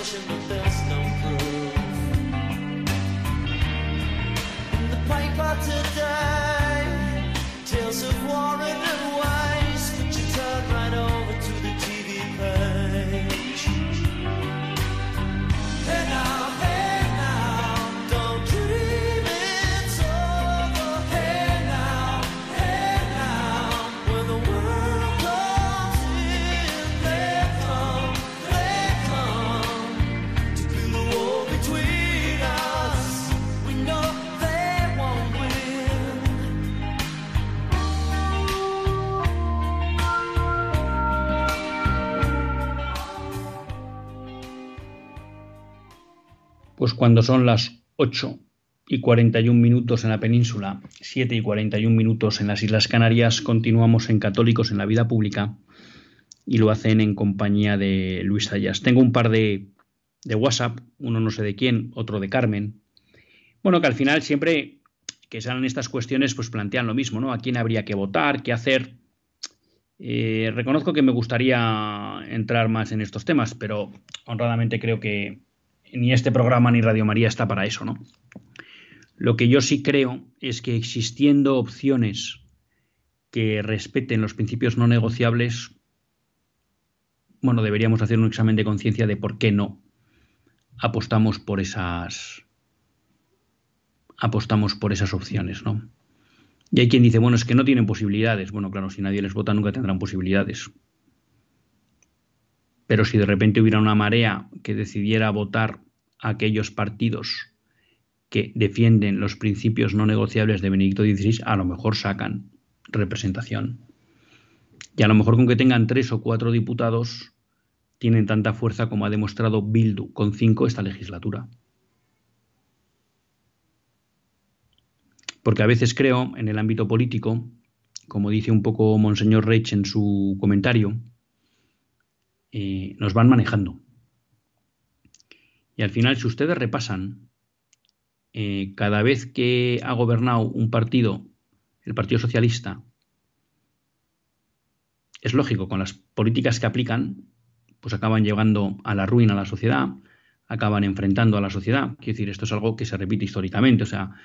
motion, but there's no proof. And the piper to cuando son las 8 y 41 minutos en la península, 7 y 41 minutos en las Islas Canarias, continuamos en Católicos en la Vida Pública y lo hacen en compañía de Luis Ayas. Tengo un par de, de WhatsApp, uno no sé de quién, otro de Carmen. Bueno, que al final siempre que salen estas cuestiones, pues plantean lo mismo, ¿no? ¿A quién habría que votar? ¿Qué hacer? Eh, reconozco que me gustaría entrar más en estos temas, pero honradamente creo que ni este programa ni Radio María está para eso, ¿no? Lo que yo sí creo es que existiendo opciones que respeten los principios no negociables, bueno, deberíamos hacer un examen de conciencia de por qué no apostamos por esas apostamos por esas opciones, ¿no? Y hay quien dice, bueno, es que no tienen posibilidades. Bueno, claro, si nadie les vota nunca tendrán posibilidades. Pero si de repente hubiera una marea que decidiera votar a aquellos partidos que defienden los principios no negociables de Benedicto XVI, a lo mejor sacan representación. Y a lo mejor con que tengan tres o cuatro diputados, tienen tanta fuerza como ha demostrado Bildu con cinco esta legislatura. Porque a veces creo, en el ámbito político, como dice un poco Monseñor Reich en su comentario, nos van manejando. Y al final, si ustedes repasan, eh, cada vez que ha gobernado un partido, el Partido Socialista, es lógico, con las políticas que aplican, pues acaban llevando a la ruina a la sociedad, acaban enfrentando a la sociedad. Quiero decir, esto es algo que se repite históricamente. O sea,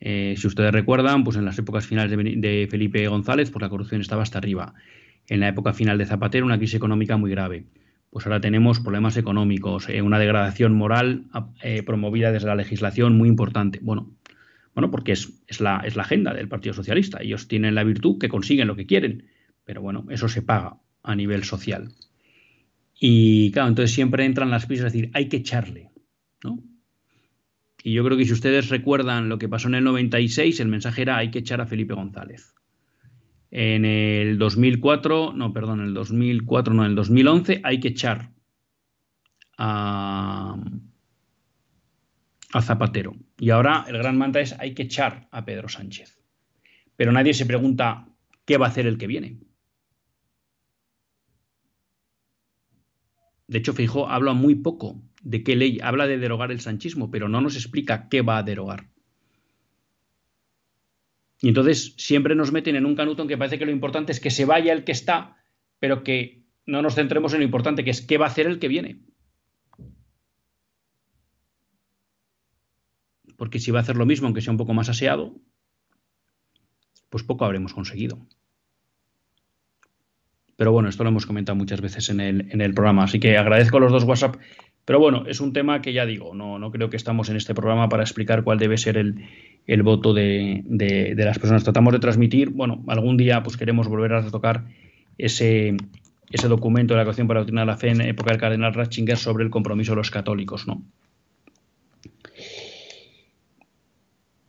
eh, si ustedes recuerdan, pues en las épocas finales de, de Felipe González, pues la corrupción estaba hasta arriba en la época final de Zapatero una crisis económica muy grave. Pues ahora tenemos problemas económicos, eh, una degradación moral eh, promovida desde la legislación muy importante. Bueno, bueno porque es, la, es la agenda del Partido Socialista. Ellos tienen la virtud que consiguen lo que quieren, pero bueno, eso se paga a nivel social. Y claro, entonces siempre entran las prisas, es decir, hay que echarle, ¿no? Y yo creo que si ustedes recuerdan lo que pasó en el 96, el mensaje era hay que echar a Felipe González. En el 2004, no, perdón, en el 2004, no, en el 2011 hay que echar a, a Zapatero. Y ahora el gran manta es hay que echar a Pedro Sánchez. Pero nadie se pregunta qué va a hacer el que viene. De hecho, Fijo habla muy poco de qué ley, habla de derogar el sanchismo, pero no nos explica qué va a derogar. Y entonces siempre nos meten en un canuto en que parece que lo importante es que se vaya el que está, pero que no nos centremos en lo importante, que es qué va a hacer el que viene. Porque si va a hacer lo mismo, aunque sea un poco más aseado, pues poco habremos conseguido. Pero bueno, esto lo hemos comentado muchas veces en el, programa, así que agradezco los dos WhatsApp pero bueno, es un tema que ya digo, no, creo que estamos en este programa para explicar cuál debe ser el, voto de, las personas. Tratamos de transmitir, bueno, algún día pues queremos volver a retocar ese, documento de la Ecuación para la Doctrina de la Fe en época del cardenal Ratzinger sobre el compromiso de los católicos.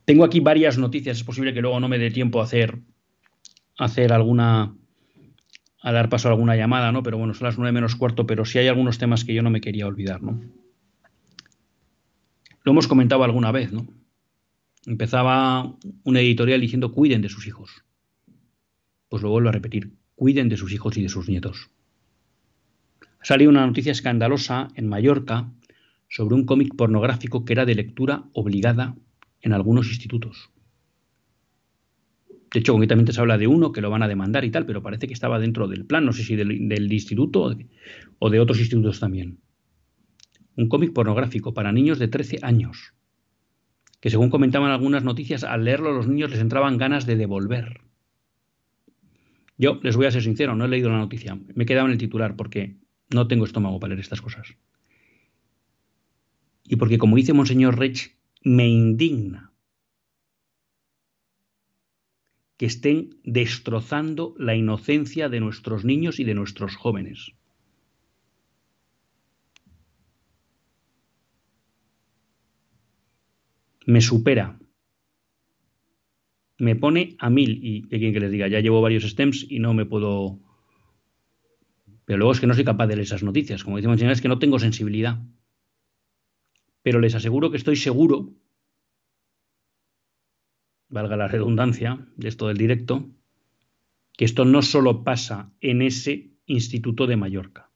Tengo aquí varias noticias, es posible que luego no me dé tiempo a hacer alguna a dar paso a alguna llamada, ¿no? Pero bueno, son las nueve menos cuarto, pero sí hay algunos temas que yo no me quería olvidar, ¿no? Lo hemos comentado alguna vez, ¿no? Empezaba una editorial diciendo cuiden de sus hijos. Pues lo vuelvo a repetir, cuiden de sus hijos y de sus nietos. Ha salido una noticia escandalosa en Mallorca sobre un cómic pornográfico que era de lectura obligada en algunos institutos. De hecho, concretamente se habla de uno que lo van a demandar y tal, pero parece que estaba dentro del plan, no sé si del, instituto o de, otros institutos también. un cómic pornográfico para niños de 13 años, que según comentaban algunas noticias, al leerlo los niños les entraban ganas de devolver. Yo les voy a ser sincero, no he leído la noticia, me he quedado en el titular porque no tengo estómago para leer estas cosas. Y porque, como dice Monseñor Rech, me indigna que estén destrozando la inocencia de nuestros niños y de nuestros jóvenes. Me supera. Me pone a mil. Y hay quien que les diga, ya llevo varios stems y no me puedo. Pero luego es que no soy capaz de leer esas noticias. Como decimos, es que no tengo sensibilidad. Pero les aseguro que estoy seguro valga la redundancia de esto del directo, que esto no solo pasa en ese Instituto de Mallorca.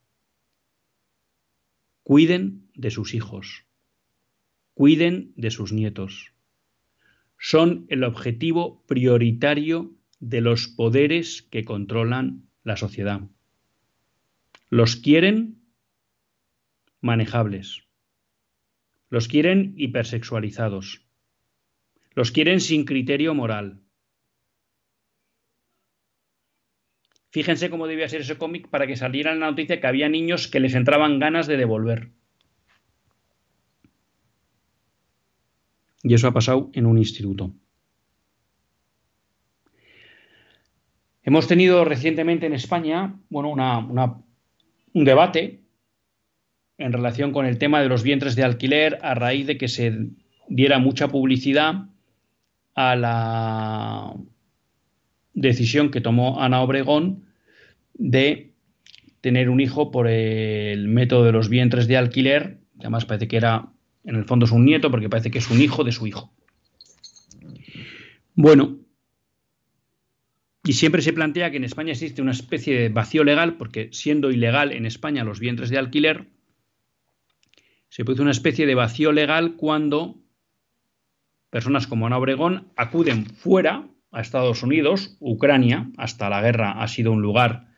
Cuiden de sus hijos, cuiden de sus nietos. Son el objetivo prioritario de los poderes que controlan la sociedad. Los quieren manejables. Los quieren hipersexualizados los quieren sin criterio moral. Fíjense cómo debía ser ese cómic para que saliera en la noticia que había niños que les entraban ganas de devolver. Y eso ha pasado en un instituto. Hemos tenido recientemente en España, bueno, un debate en relación con el tema de los vientres de alquiler a raíz de que se diera mucha publicidad a la decisión que tomó Ana Obregón de tener un hijo por el método de los vientres de alquiler, que además parece que era, en el fondo es un nieto, porque parece que es un hijo de su hijo. Bueno, y siempre se plantea que en España existe una especie de vacío legal, porque siendo ilegal en España los vientres de alquiler, se produce una especie de vacío legal cuando personas como Ana Obregón acuden fuera a Estados Unidos, Ucrania, hasta la guerra ha sido un lugar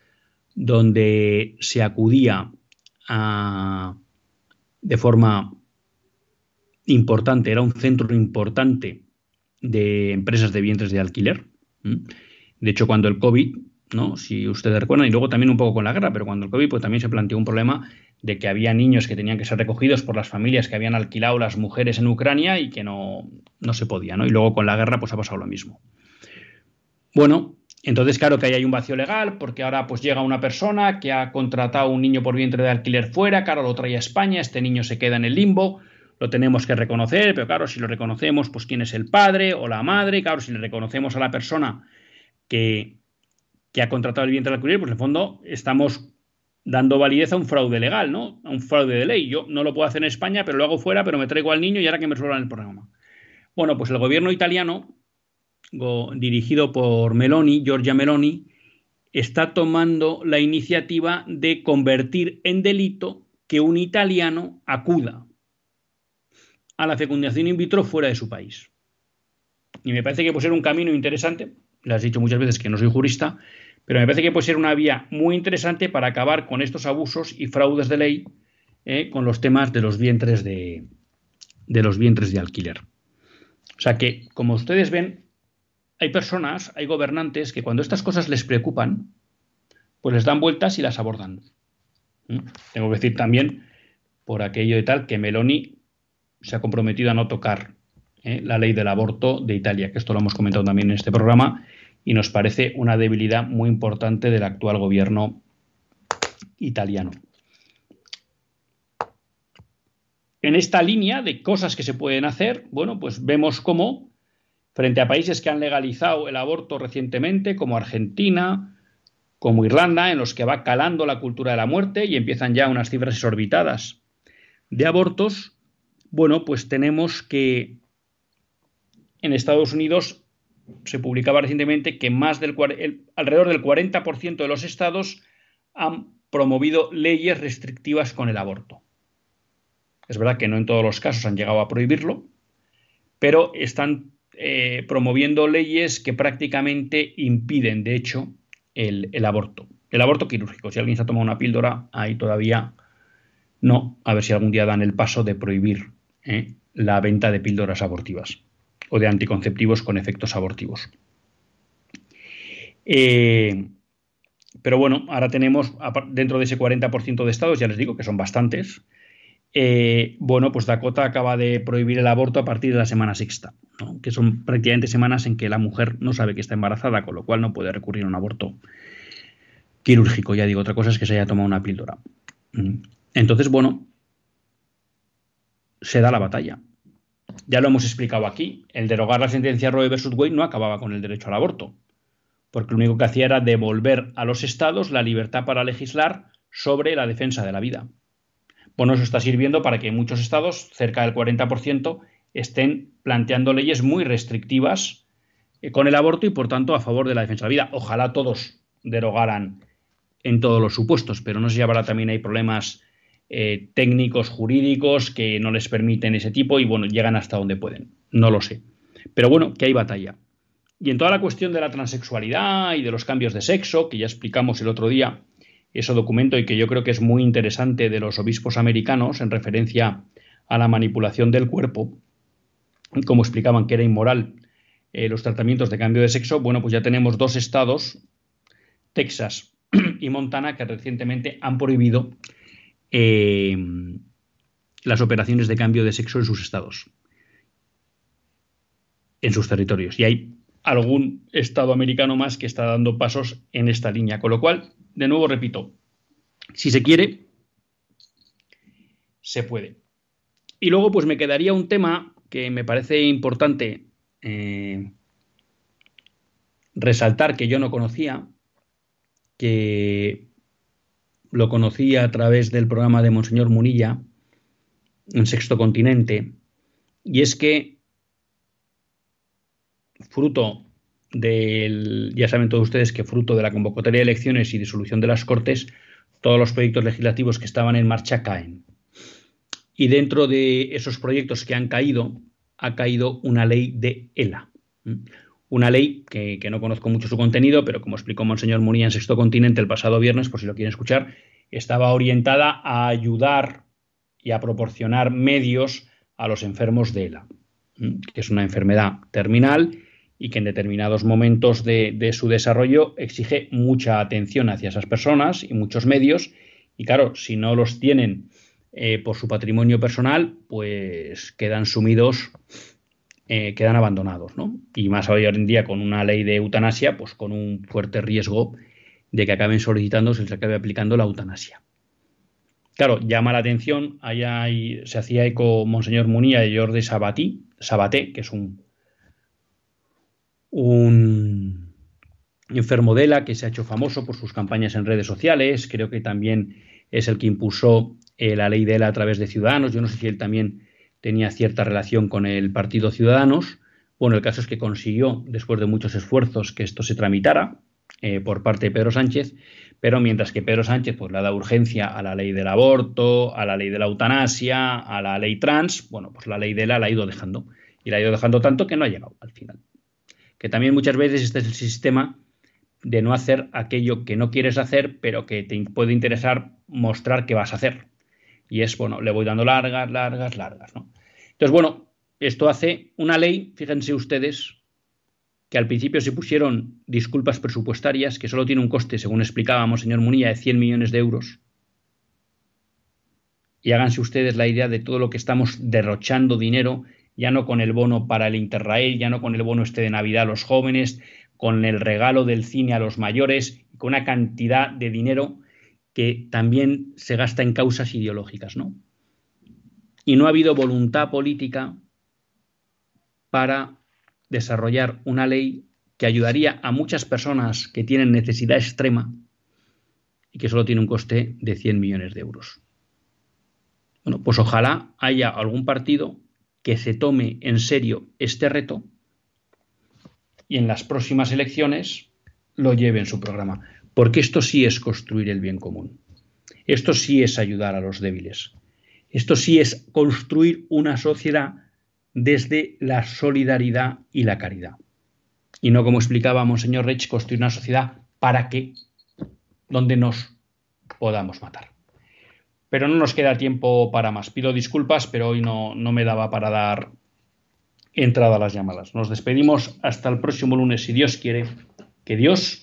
donde se acudía de forma importante, era un centro importante de empresas de vientres de alquiler. De hecho, cuando el COVID, ¿no? si ustedes recuerdan, y luego también un poco con la guerra, pero cuando el COVID pues, también se planteó un problema de que había niños que tenían que ser recogidos por las familias que habían alquilado las mujeres en Ucrania y que no, no se podía, ¿no? Y luego con la guerra pues ha pasado lo mismo. Bueno, entonces claro que ahí hay un vacío legal porque ahora pues llega una persona que ha contratado un niño por vientre de alquiler fuera, claro, lo trae a España, este niño se queda en el limbo, lo tenemos que reconocer, pero claro, si lo reconocemos, pues quién es el padre o la madre, claro, si le reconocemos a la persona que, que ha contratado el vientre de alquiler, pues en el fondo estamos dando validez a un fraude legal, ¿no? A un fraude de ley. Yo no lo puedo hacer en España, pero lo hago fuera, pero me traigo al niño y ahora que me resuelvan el programa. Bueno, pues el gobierno italiano, dirigido por Meloni, Giorgia Meloni, está tomando la iniciativa de convertir en delito que un italiano acuda a la fecundación in vitro fuera de su país. Y me parece que puede ser un camino interesante, le has dicho muchas veces que no soy jurista, pero me parece que puede ser una vía muy interesante para acabar con estos abusos y fraudes de ley eh, con los temas de los vientres de, los vientres de alquiler. O sea que, como ustedes ven, hay personas, hay gobernantes que cuando estas cosas les preocupan, pues les dan vueltas y las abordan. ¿Mm? Tengo que decir también, por aquello de tal, que Meloni se ha comprometido a no tocar eh, la ley del aborto de Italia, que esto lo hemos comentado también en este programa, y nos parece una debilidad muy importante del actual gobierno italiano. En esta línea de cosas que se pueden hacer, bueno, pues vemos cómo frente a países que han legalizado el aborto recientemente, como Argentina, como Irlanda, en los que va calando la cultura de la muerte y empiezan ya unas cifras exorbitadas de abortos, bueno, pues tenemos que en Estados Unidos se publicaba recientemente que más del, alrededor del 40% de los estados han promovido leyes restrictivas con el aborto. Es verdad que no en todos los casos han llegado a prohibirlo, pero están eh, promoviendo leyes que prácticamente impiden, de hecho, el, el, aborto. El aborto quirúrgico. Si alguien se ha tomado una píldora, ahí todavía No, a ver si algún día dan el paso de prohibir ¿eh? la venta de píldoras abortivas o de anticonceptivos con efectos abortivos. Eh, pero bueno, ahora tenemos dentro de ese 40% de estados, ya les digo que son bastantes, eh, bueno, pues Dakota acaba de prohibir el aborto a partir de la semana sexta, que son prácticamente semanas en que la mujer no sabe que está embarazada, con lo cual no puede recurrir a un aborto quirúrgico. Ya digo, otra cosa es que se haya tomado una píldora. Mm. Entonces, bueno, se da la batalla. Ya lo hemos explicado aquí. El derogar la sentencia Roe versus Wade no acababa con el derecho al aborto, porque lo único que hacía era devolver a los estados la libertad para legislar sobre la defensa de la vida. Bueno, eso está sirviendo para que muchos estados, cerca del 40%, estén planteando leyes muy restrictivas eh, con el aborto y, por tanto, a favor de la defensa de la vida. Ojalá todos derogaran en todos los supuestos, pero no sé si ahora también hay problemas eh, técnicos, jurídicos, que no les permiten ese tipo y bueno, llegan hasta donde pueden. No lo sé. Pero bueno, que hay batalla. Y en toda la cuestión de la transexualidad y de los cambios de sexo, que ya explicamos el otro día, ese documento y que yo creo que es muy interesante de los obispos americanos en referencia a la manipulación del cuerpo, como explicaban que era inmoral eh, los tratamientos de cambio de sexo, bueno, pues ya tenemos dos estados, Texas y Montana, que recientemente han prohibido eh, las operaciones de cambio de sexo en sus estados, en sus territorios. Y hay algún estado americano más que está dando pasos en esta línea. Con lo cual, de nuevo repito, si se quiere, se puede. Y luego, pues me quedaría un tema que me parece importante eh, resaltar que yo no conocía, que lo conocí a través del programa de Monseñor Munilla en Sexto Continente, y es que fruto del, ya saben todos ustedes que fruto de la convocatoria de elecciones y disolución de las Cortes, todos los proyectos legislativos que estaban en marcha caen. Y dentro de esos proyectos que han caído, ha caído una ley de ELA. Una ley que, no conozco mucho su contenido, pero como explicó Monseñor Munilla en Sexto Continente el pasado viernes, por si lo quieren escuchar, estaba orientada a ayudar y a proporcionar medios a los enfermos de ELA, que es una enfermedad terminal y que en determinados momentos de, su desarrollo exige mucha atención hacia esas personas y muchos medios. Y claro, si no los tienen eh, por su patrimonio personal, pues quedan sumidos eh, quedan abandonados, ¿no? Y más hoy en día con una ley de eutanasia, pues con un fuerte riesgo de que acaben solicitando, se les acabe aplicando la eutanasia. Claro, llama la atención, allá se hacía eco Monseñor Munía y Jordi Sabatí, Sabaté, que es un, enfermo de la que se ha hecho famoso por sus campañas en redes sociales, creo que también es el que impulsó eh, la ley de él a través de Ciudadanos, yo no sé si él también tenía cierta relación con el Partido Ciudadanos. Bueno, el caso es que consiguió, después de muchos esfuerzos, que esto se tramitara eh, por parte de Pedro Sánchez, pero mientras que Pedro Sánchez pues, le da urgencia a la ley del aborto, a la ley de la eutanasia, a la ley trans, bueno, pues la ley de la la ha ido dejando. Y la ha ido dejando tanto que no ha llegado al final. Que también muchas veces este es el sistema de no hacer aquello que no quieres hacer, pero que te puede interesar mostrar que vas a hacer. Y es, bueno, le voy dando largas, largas, largas, ¿no? Entonces, bueno, esto hace una ley, fíjense ustedes, que al principio se pusieron disculpas presupuestarias, que solo tiene un coste, según explicábamos, señor Munilla, de 100 millones de euros. Y háganse ustedes la idea de todo lo que estamos derrochando dinero, ya no con el bono para el Interrail, ya no con el bono este de Navidad a los jóvenes, con el regalo del cine a los mayores, con una cantidad de dinero que también se gasta en causas ideológicas, ¿no? Y no ha habido voluntad política para desarrollar una ley que ayudaría a muchas personas que tienen necesidad extrema y que solo tiene un coste de 100 millones de euros. Bueno, pues ojalá haya algún partido que se tome en serio este reto y en las próximas elecciones lo lleve en su programa porque esto sí es construir el bien común. Esto sí es ayudar a los débiles. Esto sí es construir una sociedad desde la solidaridad y la caridad. Y no como explicaba Monseñor Reich, construir una sociedad para que, donde nos podamos matar. Pero no nos queda tiempo para más. Pido disculpas, pero hoy no, no me daba para dar entrada a las llamadas. Nos despedimos hasta el próximo lunes, si Dios quiere. Que Dios